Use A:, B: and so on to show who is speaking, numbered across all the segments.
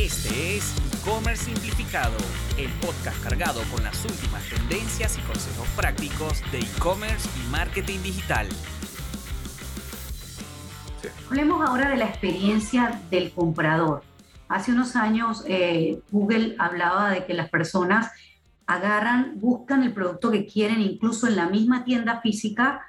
A: Este es E-Commerce Simplificado, el podcast cargado con las últimas tendencias y consejos prácticos de e-commerce y marketing digital.
B: Hablemos ahora de la experiencia del comprador. Hace unos años eh, Google hablaba de que las personas agarran, buscan el producto que quieren incluso en la misma tienda física,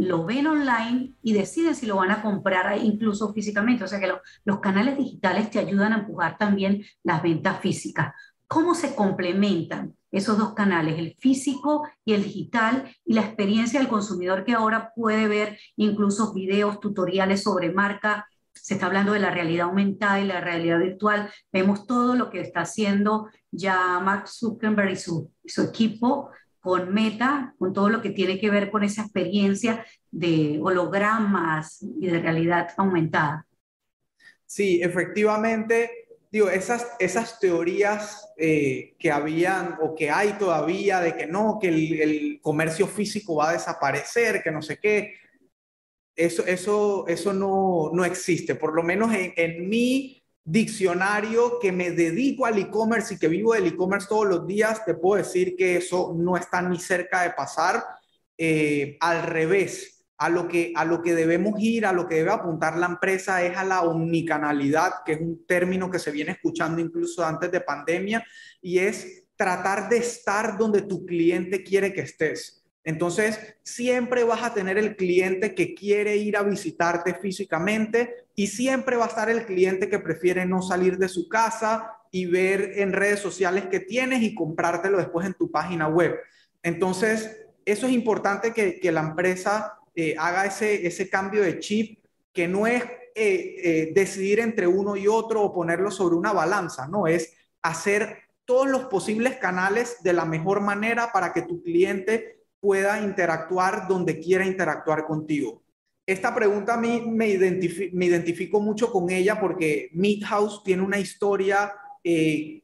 B: lo ven online y deciden si lo van a comprar incluso físicamente. O sea que los canales digitales te ayudan a empujar también las ventas físicas. ¿Cómo se complementan esos dos canales, el físico y el digital, y la experiencia del consumidor que ahora puede ver incluso videos, tutoriales sobre marca? Se está hablando de la realidad aumentada y la realidad virtual. Vemos todo lo que está haciendo ya Mark Zuckerberg y su, su equipo con Meta, con todo lo que tiene que ver con esa experiencia de hologramas y de realidad aumentada.
C: Sí, efectivamente, digo, esas, esas teorías eh, que habían o que hay todavía de que no, que el, comercio físico va a desaparecer, que no sé qué, eso, eso, eso no, no existe. Por lo menos en, en mi diccionario que me dedico al e-commerce y que vivo del e-commerce todos los días, te puedo decir que eso no está ni cerca de pasar. Eh, al revés, a lo, que, a lo que debemos ir, a lo que debe apuntar la empresa es a la omnicanalidad, que es un término que se viene escuchando incluso antes de pandemia, y es tratar de estar donde tu cliente quiere que estés. Entonces, siempre vas a tener el cliente que quiere ir a visitarte físicamente y siempre va a estar el cliente que prefiere no salir de su casa y ver en redes sociales que tienes y comprártelo después en tu página web. Entonces, eso es importante que, la empresa eh, haga ese, ese cambio de chip, que no es eh, eh, decidir entre uno y otro o ponerlo sobre una balanza, no, es hacer todos los posibles canales de la mejor manera para que tu cliente pueda interactuar donde quiera interactuar contigo. Esta pregunta a mí me, identifico mucho con ella porque House tiene una historia eh,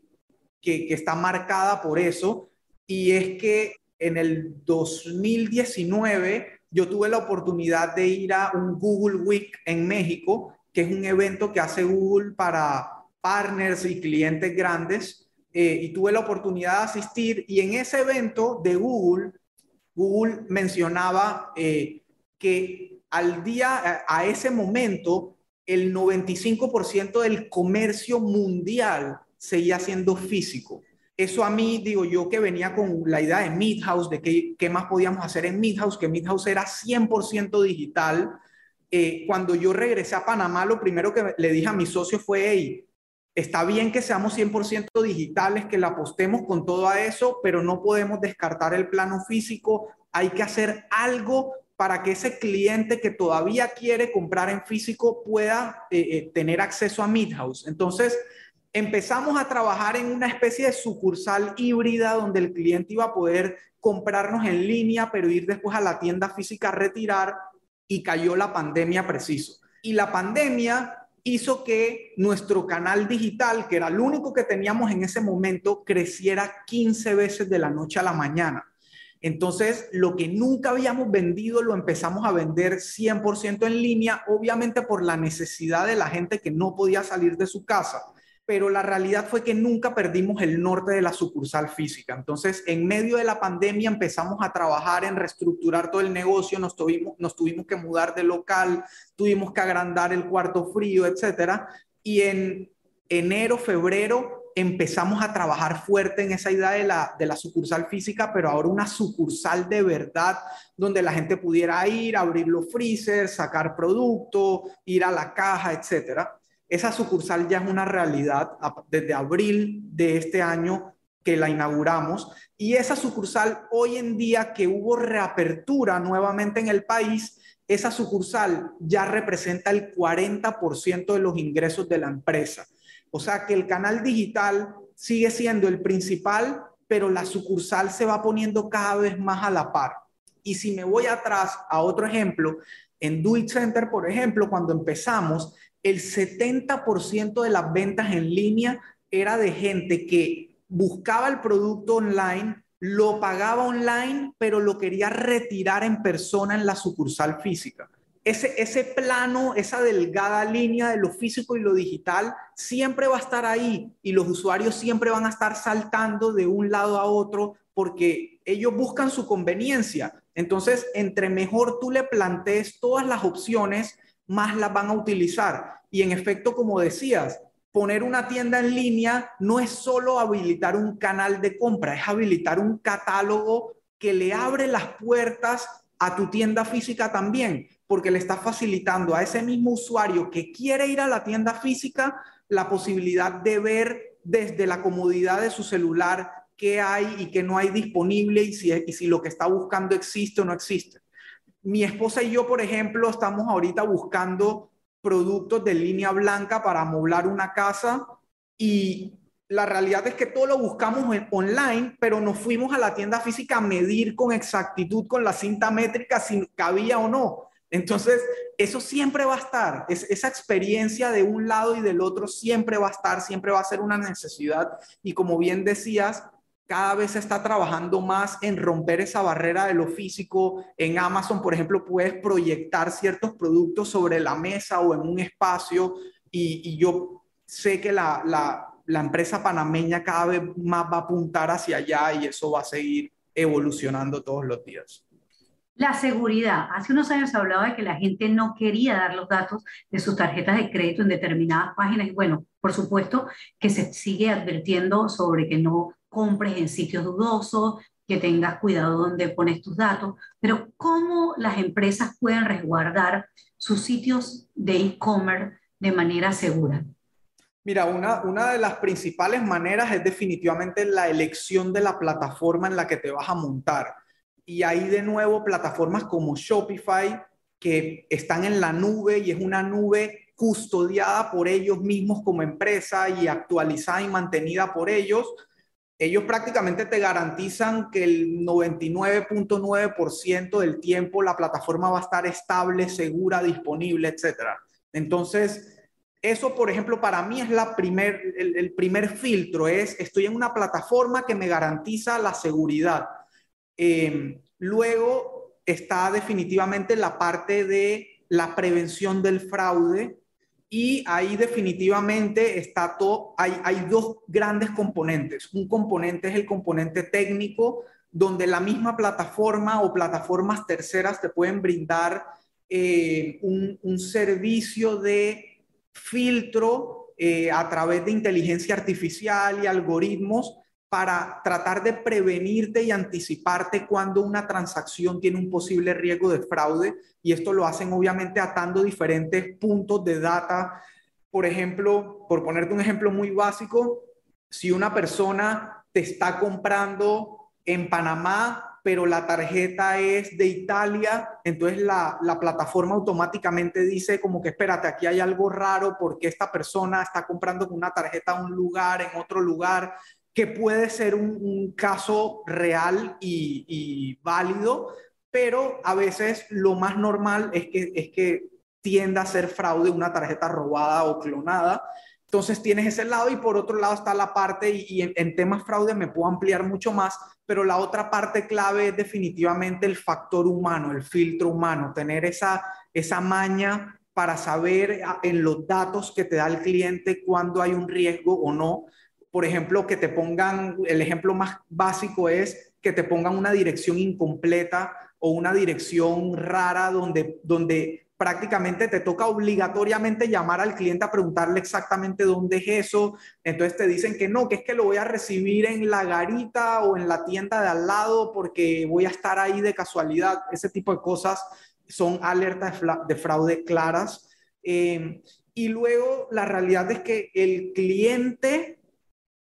C: que, que está marcada por eso y es que en el 2019 yo tuve la oportunidad de ir a un Google Week en México, que es un evento que hace Google para partners y clientes grandes, eh, y tuve la oportunidad de asistir y en ese evento de Google Google mencionaba eh, que al día, a ese momento, el 95% del comercio mundial seguía siendo físico. Eso a mí, digo yo, que venía con la idea de Midhouse, de qué, qué más podíamos hacer en Midhouse, que Midhouse era 100% digital. Eh, cuando yo regresé a Panamá, lo primero que le dije a mi socio fue, hey, Está bien que seamos 100% digitales, que la apostemos con todo a eso, pero no podemos descartar el plano físico. Hay que hacer algo para que ese cliente que todavía quiere comprar en físico pueda eh, eh, tener acceso a Midhouse. Entonces, empezamos a trabajar en una especie de sucursal híbrida donde el cliente iba a poder comprarnos en línea, pero ir después a la tienda física a retirar y cayó la pandemia preciso. Y la pandemia hizo que nuestro canal digital, que era el único que teníamos en ese momento, creciera 15 veces de la noche a la mañana. Entonces, lo que nunca habíamos vendido lo empezamos a vender 100% en línea, obviamente por la necesidad de la gente que no podía salir de su casa pero la realidad fue que nunca perdimos el norte de la sucursal física. Entonces, en medio de la pandemia empezamos a trabajar en reestructurar todo el negocio, nos tuvimos, nos tuvimos que mudar de local, tuvimos que agrandar el cuarto frío, etcétera. Y en enero, febrero empezamos a trabajar fuerte en esa idea de la, de la sucursal física, pero ahora una sucursal de verdad, donde la gente pudiera ir, abrir los freezers, sacar producto, ir a la caja, etcétera. Esa sucursal ya es una realidad desde abril de este año que la inauguramos y esa sucursal hoy en día que hubo reapertura nuevamente en el país, esa sucursal ya representa el 40% de los ingresos de la empresa. O sea que el canal digital sigue siendo el principal, pero la sucursal se va poniendo cada vez más a la par. Y si me voy atrás a otro ejemplo, en Do It Center, por ejemplo, cuando empezamos, el 70% de las ventas en línea era de gente que buscaba el producto online, lo pagaba online, pero lo quería retirar en persona en la sucursal física. ese, ese plano, esa delgada línea de lo físico y lo digital siempre va a estar ahí y los usuarios siempre van a estar saltando de un lado a otro porque ellos buscan su conveniencia. Entonces, entre mejor tú le plantees todas las opciones, más las van a utilizar. Y en efecto, como decías, poner una tienda en línea no es solo habilitar un canal de compra, es habilitar un catálogo que le abre las puertas a tu tienda física también, porque le está facilitando a ese mismo usuario que quiere ir a la tienda física la posibilidad de ver desde la comodidad de su celular qué hay y qué no hay disponible y si, y si lo que está buscando existe o no existe. Mi esposa y yo, por ejemplo, estamos ahorita buscando productos de línea blanca para amoblar una casa y la realidad es que todo lo buscamos online, pero nos fuimos a la tienda física a medir con exactitud con la cinta métrica si cabía o no. Entonces, eso siempre va a estar, es, esa experiencia de un lado y del otro siempre va a estar, siempre va a ser una necesidad. Y como bien decías, cada vez se está trabajando más en romper esa barrera de lo físico. En Amazon, por ejemplo, puedes proyectar ciertos productos sobre la mesa o en un espacio y, yo sé que la, la, la, empresa panameña cada vez más va a apuntar hacia allá y eso va a seguir evolucionando todos los días.
B: La seguridad. Hace unos años se hablaba de que la gente no quería dar los datos de sus tarjetas de crédito en determinadas páginas. Bueno, por supuesto que se sigue advirtiendo sobre que no compres en sitios dudosos, que tengas cuidado donde pones tus datos, pero ¿cómo las empresas pueden resguardar sus sitios de e-commerce de manera segura?
C: Mira, una, una de las principales maneras es definitivamente la elección de la plataforma en la que te vas a montar. Y hay de nuevo plataformas como Shopify que están en la nube y es una nube custodiada por ellos mismos como empresa y actualizada y mantenida por ellos ellos prácticamente te garantizan que el 99.9% del tiempo la plataforma va a estar estable, segura, disponible, etc. Entonces, eso, por ejemplo, para mí es la primer, el, primer filtro, es estoy en una plataforma que me garantiza la seguridad. Em, luego está definitivamente la parte de la prevención del fraude, y ahí definitivamente está todo, hay, hay dos grandes componentes. Un componente es el componente técnico, donde la misma plataforma o plataformas terceras te pueden brindar eh, un, servicio de filtro eh, a través de inteligencia artificial y algoritmos para tratar de prevenirte y anticiparte cuando una transacción tiene un posible riesgo de fraude y esto lo hacen obviamente atando diferentes puntos de data. Por ejemplo, por ponerte un ejemplo muy básico, si una persona te está comprando en Panamá, pero la tarjeta es de Italia, entonces la, la, plataforma automáticamente dice como que espérate, aquí hay algo raro porque esta persona está comprando con una tarjeta a un lugar, en otro lugar, que puede ser un, caso real y, válido, pero a veces lo más normal es que, es que tienda a ser fraude una tarjeta robada o clonada. Entonces tienes ese lado y por otro lado está la parte, y, en, en, temas fraude me puedo ampliar mucho más, pero la otra parte clave es definitivamente el factor humano, el filtro humano, tener esa, esa maña para saber en los datos que te da el cliente cuándo hay un riesgo o no por ejemplo, que te pongan, el ejemplo más básico es que te pongan una dirección incompleta o una dirección rara donde, donde prácticamente te toca obligatoriamente llamar al cliente a preguntarle exactamente dónde es eso. Entonces te dicen que no, que es que lo voy a recibir en la garita o en la tienda de al lado porque voy a estar ahí de casualidad. Ese tipo de cosas son alertas de fraude claras. Eh, y luego la realidad es que el cliente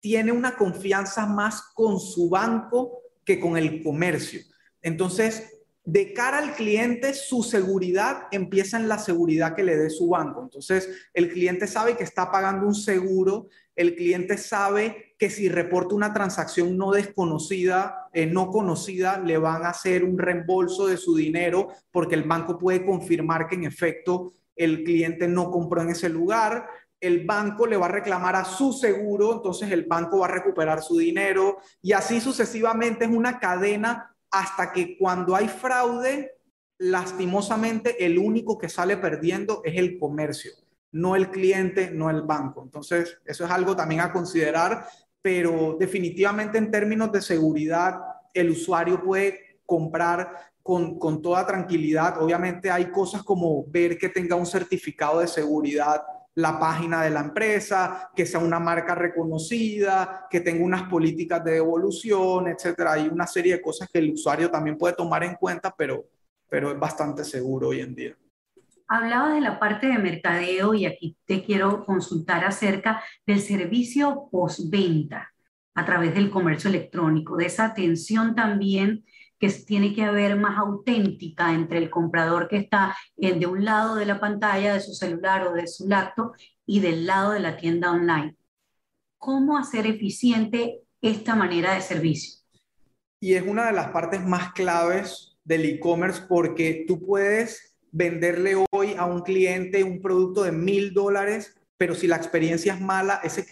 C: tiene una confianza más con su banco que con el comercio. Entonces, de cara al cliente, su seguridad empieza en la seguridad que le dé su banco. Entonces, el cliente sabe que está pagando un seguro, el cliente sabe que si reporta una transacción no desconocida, eh, no conocida, le van a hacer un reembolso de su dinero porque el banco puede confirmar que en efecto el cliente no compró en ese lugar el banco le va a reclamar a su seguro, entonces el banco va a recuperar su dinero y así sucesivamente es una cadena hasta que cuando hay fraude, lastimosamente el único que sale perdiendo es el comercio, no el cliente, no el banco. Entonces, eso es algo también a considerar, pero definitivamente en términos de seguridad, el usuario puede comprar con, con toda tranquilidad. Obviamente hay cosas como ver que tenga un certificado de seguridad la página de la empresa, que sea una marca reconocida, que tenga unas políticas de devolución, etcétera. Hay una serie de cosas que el usuario también puede tomar en cuenta, pero, pero es bastante seguro hoy en día.
B: Hablabas de la parte de mercadeo y aquí te quiero consultar acerca del servicio postventa a través del comercio electrónico, de esa atención también que tiene que haber más auténtica entre el comprador que está en, de un lado de la pantalla de su celular o de su laptop y del lado de la tienda online. ¿Cómo hacer eficiente esta manera de servicio?
C: Y es una de las partes más claves del e-commerce porque tú puedes venderle hoy a un cliente un producto de mil dólares pero si la experiencia es mala, ese,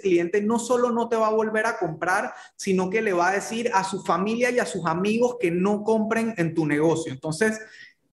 C: cliente no solo no te va a volver a comprar, sino que le va a decir a su familia y a sus amigos que no compren en tu negocio. Entonces,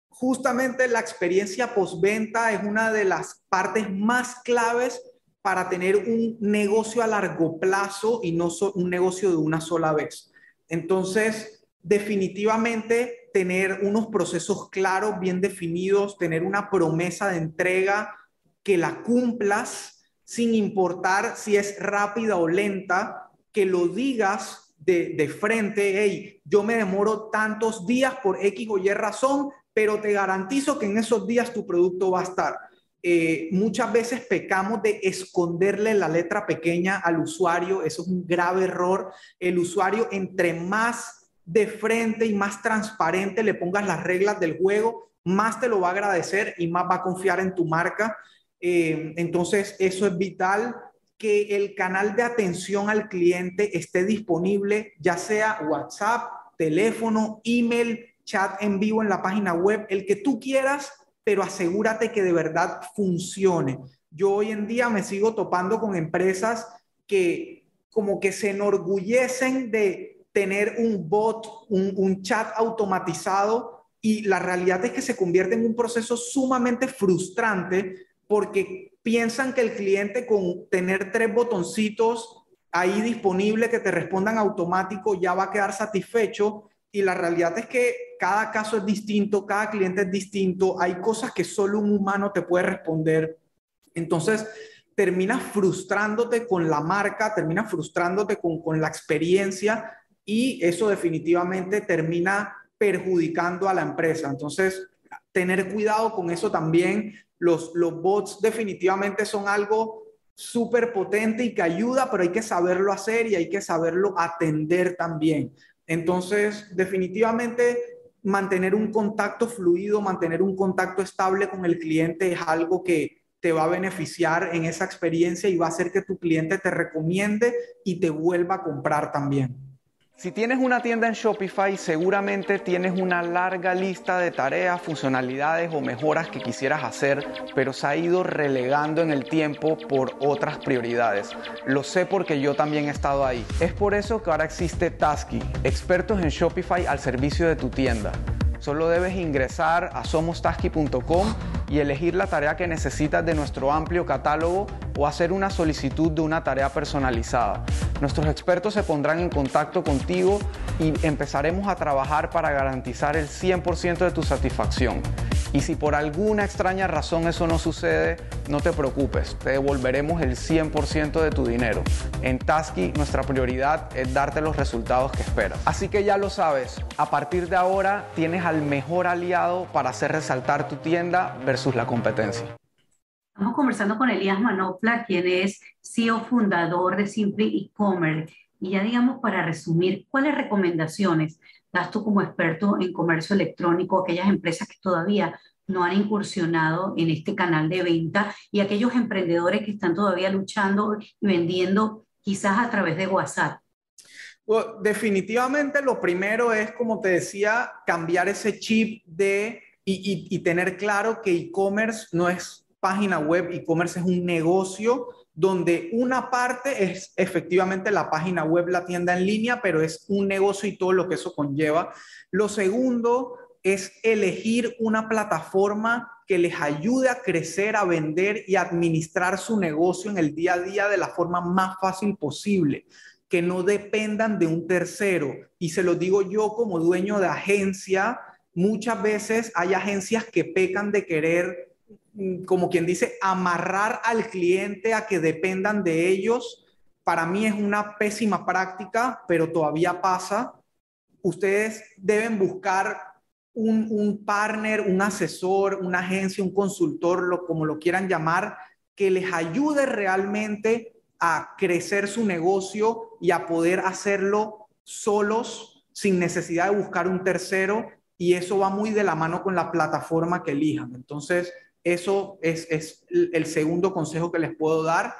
C: justamente la experiencia postventa es una de las partes más claves para tener un negocio a largo plazo y no un negocio de una sola vez. Entonces, definitivamente tener unos procesos claros, bien definidos, tener una promesa de entrega, que la cumplas sin importar si es rápida o lenta, que lo digas de, frente, hey, yo me demoro tantos días por X o Y razón, pero te garantizo que en esos días tu producto va a estar. Eh, muchas veces pecamos de esconderle la letra pequeña al usuario, eso es un grave error. El usuario, entre más de frente y más transparente le pongas las reglas del juego, más te lo va a agradecer y más va a confiar en tu marca. Eh, entonces, eso es vital que el canal de atención al cliente esté disponible, ya sea WhatsApp, teléfono, email, chat en vivo en la página web, el que tú quieras, pero asegúrate que de verdad funcione. Yo hoy en día me sigo topando con empresas que como que se enorgullecen de tener un bot, un, un chat automatizado y la realidad es que se convierte en un proceso sumamente frustrante porque piensan que el cliente con tener tres botoncitos ahí disponible que te respondan automático ya va a quedar satisfecho y la realidad es que cada caso es distinto, cada cliente es distinto, hay cosas que solo un humano te puede responder. Entonces, terminas frustrándote con la marca, terminas frustrándote con, con la experiencia y eso definitivamente termina perjudicando a la empresa. Entonces, tener cuidado con eso también, los, bots definitivamente son algo súper potente y que ayuda, pero hay que saberlo hacer y hay que saberlo atender también. Entonces, definitivamente mantener un contacto fluido, mantener un contacto estable con el cliente es algo que te va a beneficiar en esa experiencia y va a hacer que tu cliente te recomiende y te vuelva a comprar también.
A: Si tienes una tienda en Shopify, seguramente tienes una larga lista de tareas, funcionalidades o mejoras que quisieras hacer, pero se ha ido relegando en el tiempo por otras prioridades. Lo sé porque yo también he estado ahí. Es por eso que ahora existe Tasky, expertos en Shopify al servicio de tu tienda. Solo debes ingresar a somostasky.com y elegir la tarea que necesitas de nuestro amplio catálogo o hacer una solicitud de una tarea personalizada. Nuestros expertos se pondrán en contacto contigo y empezaremos a trabajar para garantizar el 100% de tu satisfacción. Y si por alguna extraña razón eso no sucede, no te preocupes, te devolveremos el 100% de tu dinero. En Tasky nuestra prioridad es darte los resultados que esperas. Así que ya lo sabes, a partir de ahora tienes al mejor aliado para hacer resaltar tu tienda la competencia.
B: Estamos conversando con Elías Manopla, quien es CEO fundador de Simply E-Commerce. Y ya digamos, para resumir, ¿cuáles recomendaciones das tú como experto en comercio electrónico a aquellas empresas que todavía no han incursionado en este canal de venta y aquellos emprendedores que están todavía luchando y vendiendo quizás a través de WhatsApp?
C: definitivamente lo primero es, como te decía, cambiar ese chip de y, tener claro que e-commerce no es página web, e-commerce es un negocio donde una parte es efectivamente la página web, la tienda en línea, pero es un negocio y todo lo que eso conlleva. Lo segundo es elegir una plataforma que les ayude a crecer, a vender y administrar su negocio en el día a día de la forma más fácil posible, que no dependan de un tercero. Y se lo digo yo como dueño de agencia, muchas veces hay agencias que pecan de querer, mm, como quien dice, amarrar al cliente a que dependan de ellos. Para mí es una pésima práctica, pero todavía pasa. Ustedes deben buscar un, partner, un asesor, una agencia, un consultor, lo, como lo quieran llamar, que les ayude realmente a crecer su negocio y a poder hacerlo solos sin necesidad de buscar un tercero y eso va muy de la mano con la plataforma que elijan. Entonces, eso es, el segundo consejo que les puedo dar.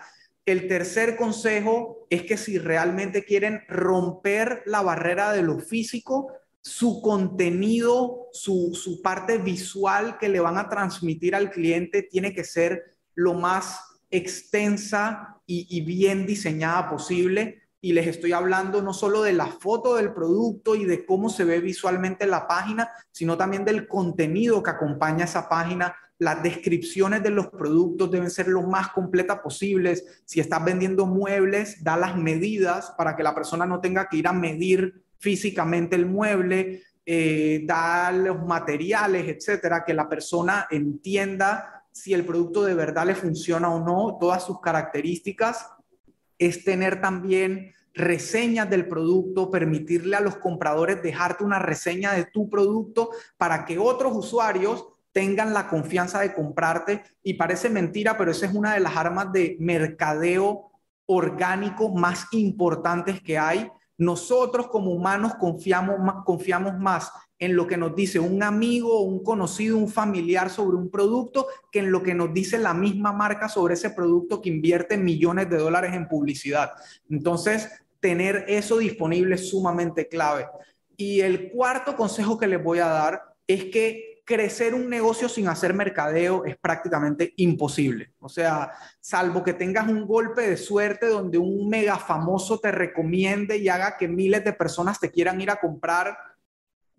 C: El tercer consejo es que si realmente quieren romper la barrera de lo físico, su contenido, su, parte visual que le van a transmitir al cliente tiene que ser lo más extensa y, bien diseñada posible. Y les estoy hablando no solo de la foto del producto y de cómo se ve visualmente la página, sino también del contenido que acompaña esa página. Las descripciones de los productos deben ser lo más completas posibles. Si estás vendiendo muebles, da las medidas para que la persona no tenga que ir a medir físicamente el mueble, eh, da los materiales, etcétera, que la persona entienda si el producto de verdad le funciona o no, todas sus características. Es tener también reseñas del producto, permitirle a los compradores dejarte una reseña de tu producto para que otros usuarios tengan la confianza de comprarte. Y parece mentira, pero esa es una de las armas de mercadeo orgánico más importantes que hay nosotros como humanos confiamos confiamos más en lo que nos dice un amigo, un conocido, un familiar sobre un producto que en lo que nos dice la misma marca sobre ese producto que invierte millones de dólares en publicidad. Entonces, tener eso disponible es sumamente clave. Y el cuarto consejo que les voy a dar es que crecer un negocio sin hacer mercadeo es prácticamente imposible. O sea, salvo que tengas un golpe de suerte donde un mega famoso te recomiende y haga que miles de personas te quieran ir a comprar,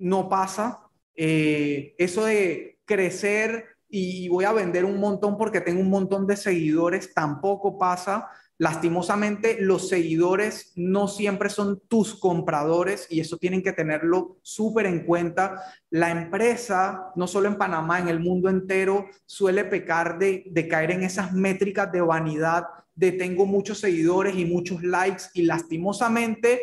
C: no pasa. Eh, eso de crecer y voy a vender un montón porque tengo un montón de seguidores tampoco pasa. Lastimosamente, los seguidores no siempre son tus compradores y eso tienen que tenerlo súper en cuenta. La empresa, no solo en Panamá, en el mundo entero, suele pecar de, de caer en esas métricas de vanidad, de tengo muchos seguidores y muchos likes y lastimosamente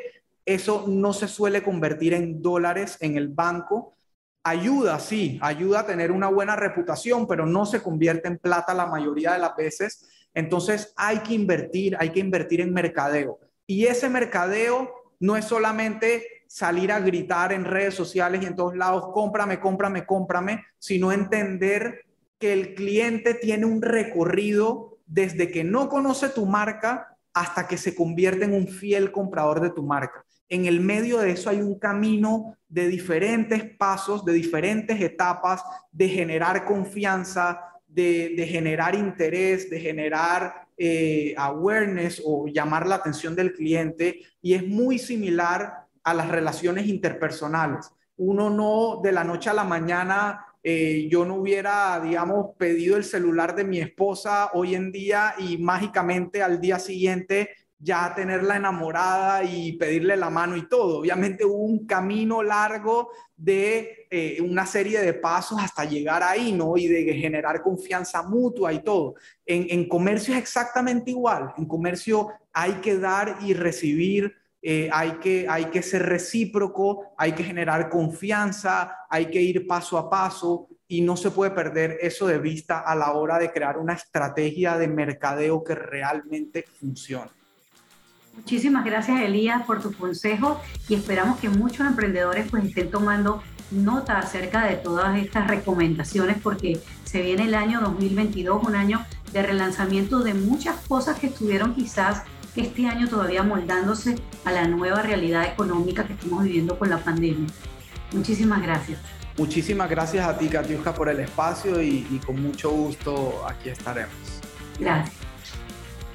C: eso no se suele convertir en dólares en el banco. Ayuda, sí, ayuda a tener una buena reputación, pero no se convierte en plata la mayoría de las veces entonces hay que invertir, hay que invertir en mercadeo. Y ese mercadeo no es solamente salir a gritar en redes sociales y en todos lados, cómprame, cómprame, cómprame, sino entender que el cliente tiene un recorrido desde que no conoce tu marca hasta que se convierte en un fiel comprador de tu marca. En el medio de eso hay un camino de diferentes pasos, de diferentes etapas, de generar confianza, de, generar interés, de generar eh, awareness o llamar la atención del cliente y es muy similar a las relaciones interpersonales. Uno no de la noche a la mañana, eh, yo no hubiera, digamos, pedido el celular de mi esposa hoy en día y mágicamente al día siguiente ya tenerla enamorada y pedirle la mano y todo. Obviamente hubo un camino largo de eh, una serie de pasos hasta llegar ahí, ¿no? Y de generar confianza mutua y todo. En, en comercio es exactamente igual. En comercio hay que dar y recibir, eh, hay, que, hay que ser recíproco, hay que generar confianza, hay que ir paso a paso y no se puede perder eso de vista a la hora de crear una estrategia de mercadeo que realmente funcione.
B: Muchísimas gracias Elías por tu consejo y esperamos que muchos emprendedores pues estén tomando nota acerca de todas estas recomendaciones porque se viene el año 2022, un año de relanzamiento de muchas cosas que estuvieron quizás este año todavía moldándose a la nueva realidad económica que estamos viviendo con la pandemia. Muchísimas gracias.
C: Muchísimas gracias a ti, Katiuska, por el espacio y, y con mucho gusto aquí estaremos.
B: Gracias.